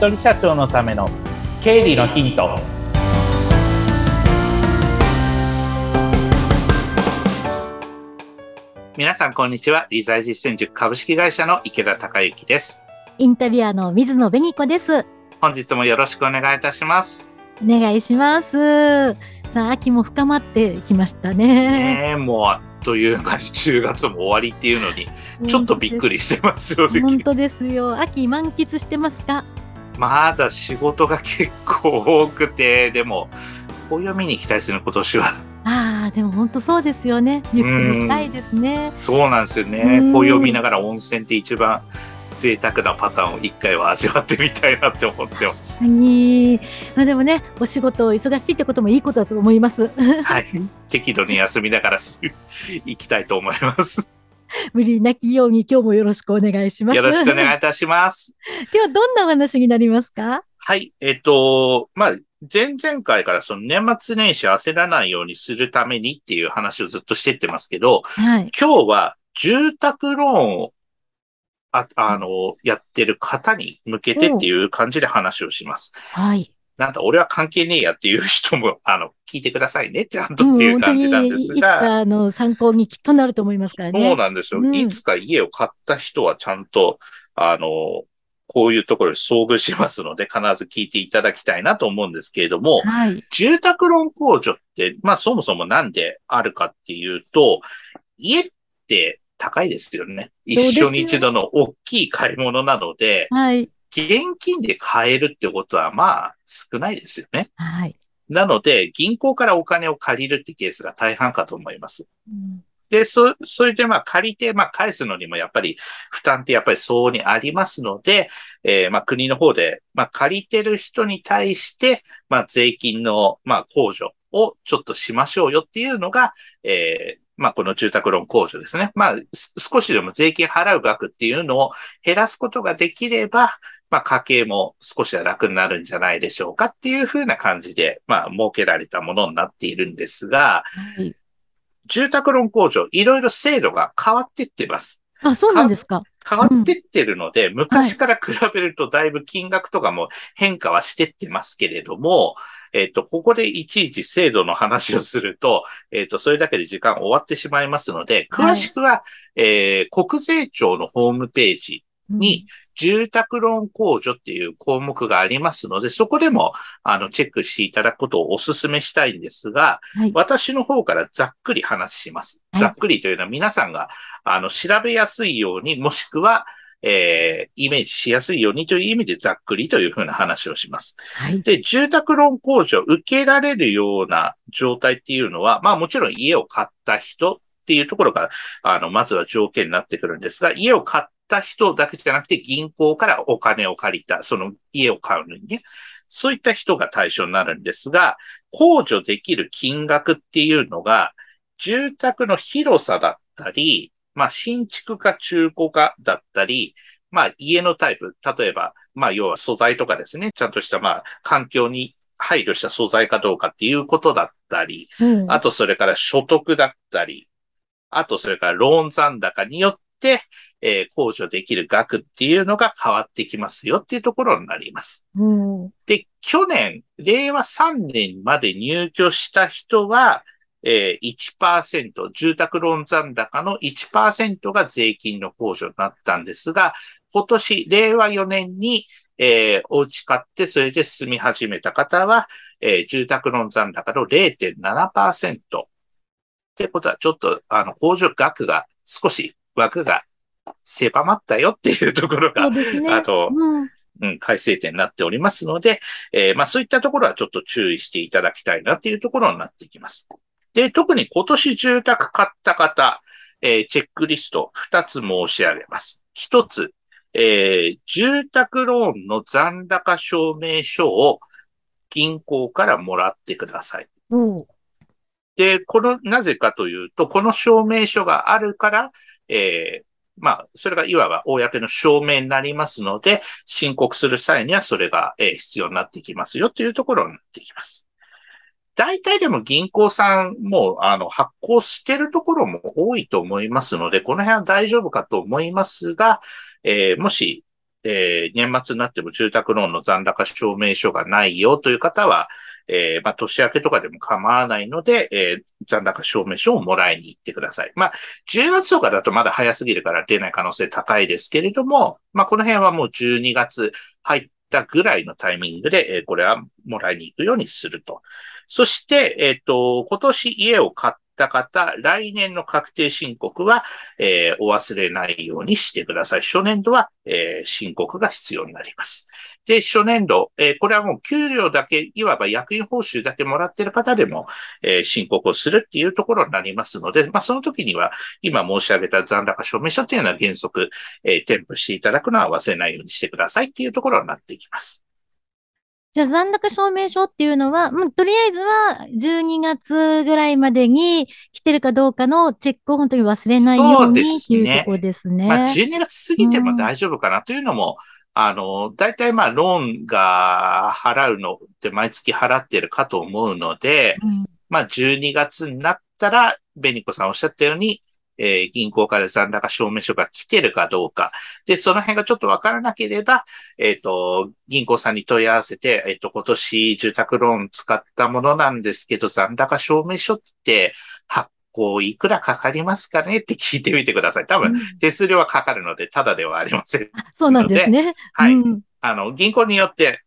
人社長のための経理のヒント。皆さんこんにちは。理財実践塾株式会社の池田孝之です。インタビュアーの水野紅子です。本日もよろしくお願いいたします。お願いします。さあ秋も深まってきましたね。ねもうあっという間に10月も終わりっていうのにちょっとびっくりしてますよ本当ですよ。秋満喫してますか？まだ仕事が結構多くてでも紅葉見に行きたいですね今年はああでも本当そうですよねゆっくりしたいですねそうなんですよね紅葉見ながら温泉って一番贅沢なパターンを一回は味わってみたいなって思ってます。まあでもね、お仕事忙しいってこともいいことだと思います。はい。適度に休みながら行きたいと思います。無理なきように今日もよろしくお願いします。よろしくお願いいたします。今日はどんなお話になりますか？はい。えっと、まあ、前々回からその年末年始焦らないようにするためにっていう話をずっとしてってますけど、はい、今日は住宅ローンをあ、あの、やってる方に向けてっていう感じで話をします。はい。なんだ、俺は関係ねえやっていう人も、あの、聞いてくださいね、ちゃんとっていう感じなんですが。いつか、あの、参考にきっとなると思いますからね。そうなんですよ。うん、いつか家を買った人はちゃんと、あの、こういうところに遭遇しますので、必ず聞いていただきたいなと思うんですけれども、はい、住宅ローン控除って、まあそもそもなんであるかっていうと、家って高いですよね。一緒に一度の大きい買い物なので、はい。現金で買えるってことはまあ少ないですよね。はい。なので、銀行からお金を借りるってケースが大半かと思います。うん、で、そ、それでまあ借りて、まあ返すのにもやっぱり負担ってやっぱり相応にありますので、えー、まあ国の方で、まあ借りてる人に対して、まあ税金の、まあ控除をちょっとしましょうよっていうのが、えー、まあ、この住宅ローン控除ですね。まあ、少しでも税金払う額っていうのを減らすことができれば、まあ、家計も少しは楽になるんじゃないでしょうかっていうふうな感じで、まあ、設けられたものになっているんですが、はい、住宅ローン控除、いろいろ制度が変わっていってます。あ、そうなんですか。変わってってるので、うん、昔から比べるとだいぶ金額とかも変化はしてってますけれども、えっ、と、ここでいちいち制度の話をすると、えっ、と、それだけで時間終わってしまいますので、詳しくは、はい、えー、国税庁のホームページに、住宅ローン控除っていう項目がありますので、そこでも、あの、チェックしていただくことをお勧めしたいんですが、はい、私の方からざっくり話します。ざっくりというのは皆さんが、あの、調べやすいように、もしくは、えー、イメージしやすいようにという意味でざっくりというふうな話をします。はい、で、住宅ローン控除を受けられるような状態っていうのは、まあもちろん家を買った人っていうところが、あの、まずは条件になってくるんですが、家を買った人だけじゃなくて銀行からお金を借りた、その家を買うのにね、そういった人が対象になるんですが、控除できる金額っていうのが、住宅の広さだったり、まあ、新築か中古かだったり、まあ、家のタイプ、例えば、まあ、要は素材とかですね、ちゃんとした、まあ、環境に配慮した素材かどうかっていうことだったり、うん、あとそれから所得だったり、あとそれからローン残高によって、えー、控除できる額っていうのが変わってきますよっていうところになります。うん、で、去年、令和3年まで入居した人は、えー、1%、住宅ローン残高の1%が税金の控除になったんですが、今年、令和4年に、えー、お家買ってそれで住み始めた方は、えー、住宅ローン残高の0.7%。ってことは、ちょっと、あの、控除額が少し枠が狭まったよっていうところが、ね、あと、うん、うん、改正点になっておりますので、えー、まあそういったところはちょっと注意していただきたいなっていうところになってきます。で、特に今年住宅買った方、えー、チェックリスト2つ申し上げます。1つ、えー、住宅ローンの残高証明書を銀行からもらってください。うん、で、この、なぜかというと、この証明書があるから、えー、まあ、それがいわば公の証明になりますので、申告する際にはそれが、え、必要になってきますよというところになってきます。大体でも銀行さんも、あの、発行してるところも多いと思いますので、この辺は大丈夫かと思いますが、えー、もし、えー、年末になっても住宅ローンの残高証明書がないよという方は、えー、まあ、年明けとかでも構わないので、えー、残高証明書をもらいに行ってください。まあ、10月とかだとまだ早すぎるから出ない可能性高いですけれども、まあ、この辺はもう12月入ったぐらいのタイミングで、えー、これはもらいに行くようにすると。そして、えっ、ー、と、今年家を買った方、来年の確定申告は、えー、お忘れないようにしてください。初年度は、えー、申告が必要になります。で、初年度、えー、これはもう給料だけ、いわば役員報酬だけもらっている方でも、え、申告をするっていうところになりますので、まあ、その時には、今申し上げた残高証明書というのは原則、え、添付していただくのは忘れないようにしてくださいっていうところになっていきます。じゃあ残高証明書っていうのは、うん、とりあえずは12月ぐらいまでに来てるかどうかのチェックを本当に忘れないようにっていうところですね。まあ12月過ぎても大丈夫かなというのも、うん、あの、大体まあローンが払うのって毎月払ってるかと思うので、うん、まあ12月になったら、ベニコさんおっしゃったように、えー、銀行から残高証明書が来てるかどうか。で、その辺がちょっとわからなければ、えっ、ー、と、銀行さんに問い合わせて、えっ、ー、と、今年住宅ローン使ったものなんですけど、残高証明書って発行いくらかかりますかね？って聞いてみてください。多分、手数料はかかるので、ただではありません。そうなんですね。はい。うん、あの、銀行によって、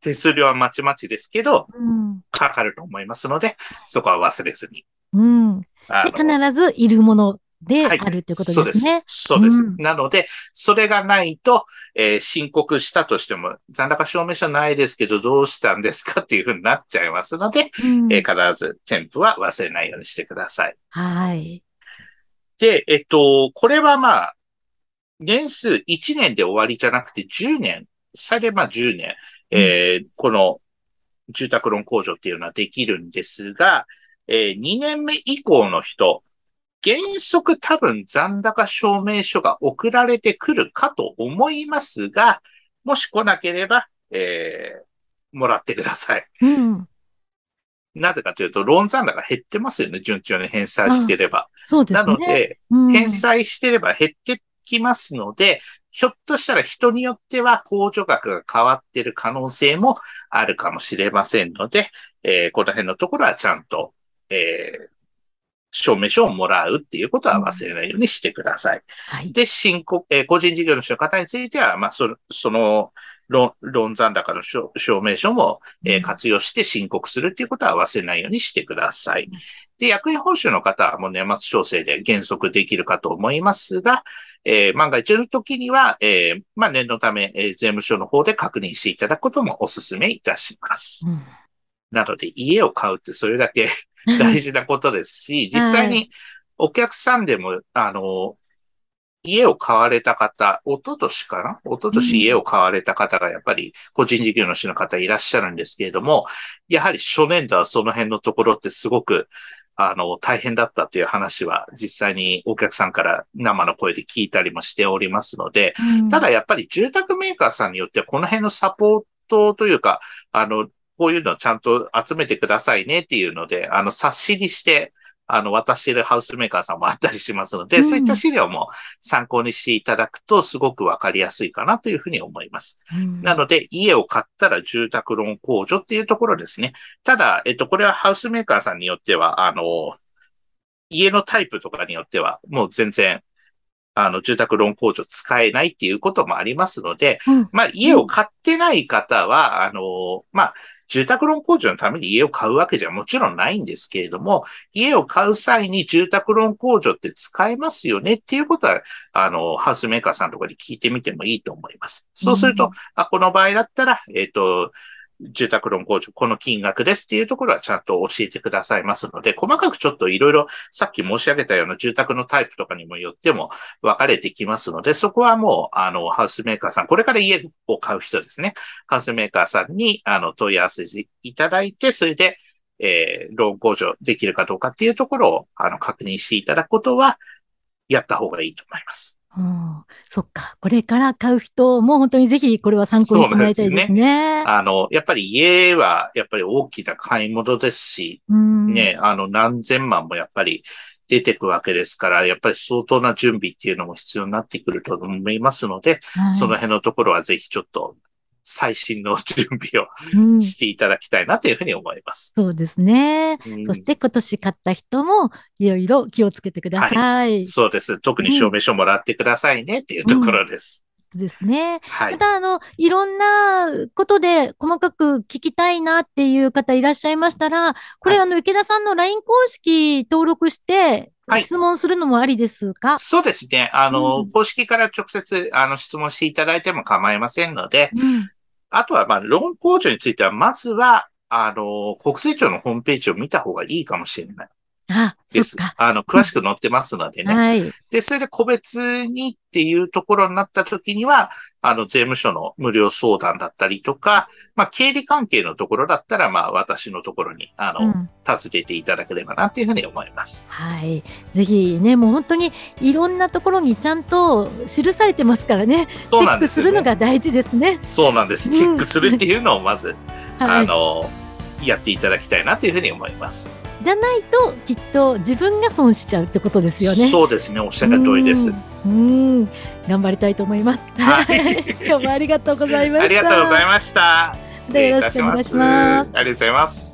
手数料はまちまちですけど、うん、かかると思いますので、そこは忘れずに。うん。で、必ずいるものであるってことですね。そうです。そうです。なので、それがないと、えー、申告したとしても、残高証明書ないですけど、どうしたんですかっていうふうになっちゃいますので、うん、えー、必ず添付は忘れないようにしてください。はい。で、えっと、これはまあ、年数1年で終わりじゃなくて10年、最大まあ10年、えー、この住宅ローン控除っていうのはできるんですが、えー、2年目以降の人、原則多分残高証明書が送られてくるかと思いますが、もし来なければ、えー、もらってください。うん。なぜかというと、ローン残高減ってますよね、順調に返済してれば。そうですね。なので、うん、返済してれば減ってきますので、ひょっとしたら人によっては控除額が変わってる可能性もあるかもしれませんので、えー、この辺のところはちゃんと、えー、証明書をもらうっていうことは忘れないようにしてください。はい、で、申告、えー、個人事業主の方については、まあ、そその、ロン残高の証明書も、えー、活用して申告するっていうことは忘れないようにしてください。で、役員報酬の方はもう年末調整で減速できるかと思いますが、えー、万が一の時には、えー、まあ、念のため、えー、税務署の方で確認していただくこともお勧めいたします。うん、なので、家を買うってそれだけ 大事なことですし、実際にお客さんでも、あの、家を買われた方、一昨年かな？一昨年家を買われた方がやっぱり個人事業主の方いらっしゃるんですけれども、やはり初年度はその辺のところってすごく、あの、大変だったという話は実際にお客さんから生の声で聞いたりもしておりますので、うん、ただやっぱり住宅メーカーさんによってはこの辺のサポートというか、あの、こういうのをちゃんと集めてくださいねっていうので、あの、冊子にして、あの、渡しているハウスメーカーさんもあったりしますので、うん、そういった資料も参考にしていただくと、すごくわかりやすいかなというふうに思います。うん、なので、家を買ったら住宅ローン控除っていうところですね。ただ、えっと、これはハウスメーカーさんによっては、あの、家のタイプとかによっては、もう全然、あの、住宅ローン控除使えないっていうこともありますので、うん、まあ、家を買ってない方は、あの、まあ、住宅ローン控除のために家を買うわけじゃもちろんないんですけれども、家を買う際に住宅ローン控除って使えますよねっていうことは、あの、ハウスメーカーさんとかに聞いてみてもいいと思います。そうすると、うん、あ、この場合だったら、えっ、ー、と、住宅ローン控除、この金額ですっていうところはちゃんと教えてくださいますので、細かくちょっといろいろさっき申し上げたような住宅のタイプとかにもよっても分かれてきますので、そこはもう、あの、ハウスメーカーさん、これから家を買う人ですね。ハウスメーカーさんに、あの、問い合わせいただいて、それで、えー、ローン控除できるかどうかっていうところを、あの、確認していただくことは、やった方がいいと思います。うん、そっか。これから買う人も本当にぜひこれは参考にしてもらいたいですね。すねあの、やっぱり家はやっぱり大きな買い物ですし、うん、ね、あの何千万もやっぱり出てくわけですから、やっぱり相当な準備っていうのも必要になってくると思いますので、はいその辺のところはぜひちょっと最新の準備をうんしていただきたいなというふうに思います。そうですね。うんそして今年買った人もいろいろ気をつけてください。そうです。特に証明書もらってくださいねっていうところです。ですね。はい。また、あの、いろんなことで細かく聞きたいなっていう方いらっしゃいましたら、これ、はいあの、池田さんの LINE 公式登録して、はい質問するのもありですか、そうですね。あの、うん公式から直接、あの、質問していただいても構いませんので、うんあとは、まあ、ローン控除については、まずは、あの、国税庁のホームページを見た方がいいかもしれない。あ、そです。っか。あの、詳しく載ってますのでね。はい。で、それで個別にっていうところになった時には、あの、税務署の無料相談だったりとか、まあ、経理関係のところだったら、まあ、私のところに、あの、うん訪ねていただければな、というふうに思います。はい。ぜひね、もう本当にいろんなところにちゃんと記されてますからね。そうチェックすなんですよ、ね。るのが大事ですね。そうなんです。チェックするっていうのをまず、はい。あの、やっていただきたいなというふうに思います。じゃないと、きっと自分が損しちゃうってことですよね。そうですね。おっしゃる通りです。うん。うん頑張りたいと思います。はい 今日もありがとうございました。ありがとうございました。失礼いたします。よろしくお願いしますありがとうございます。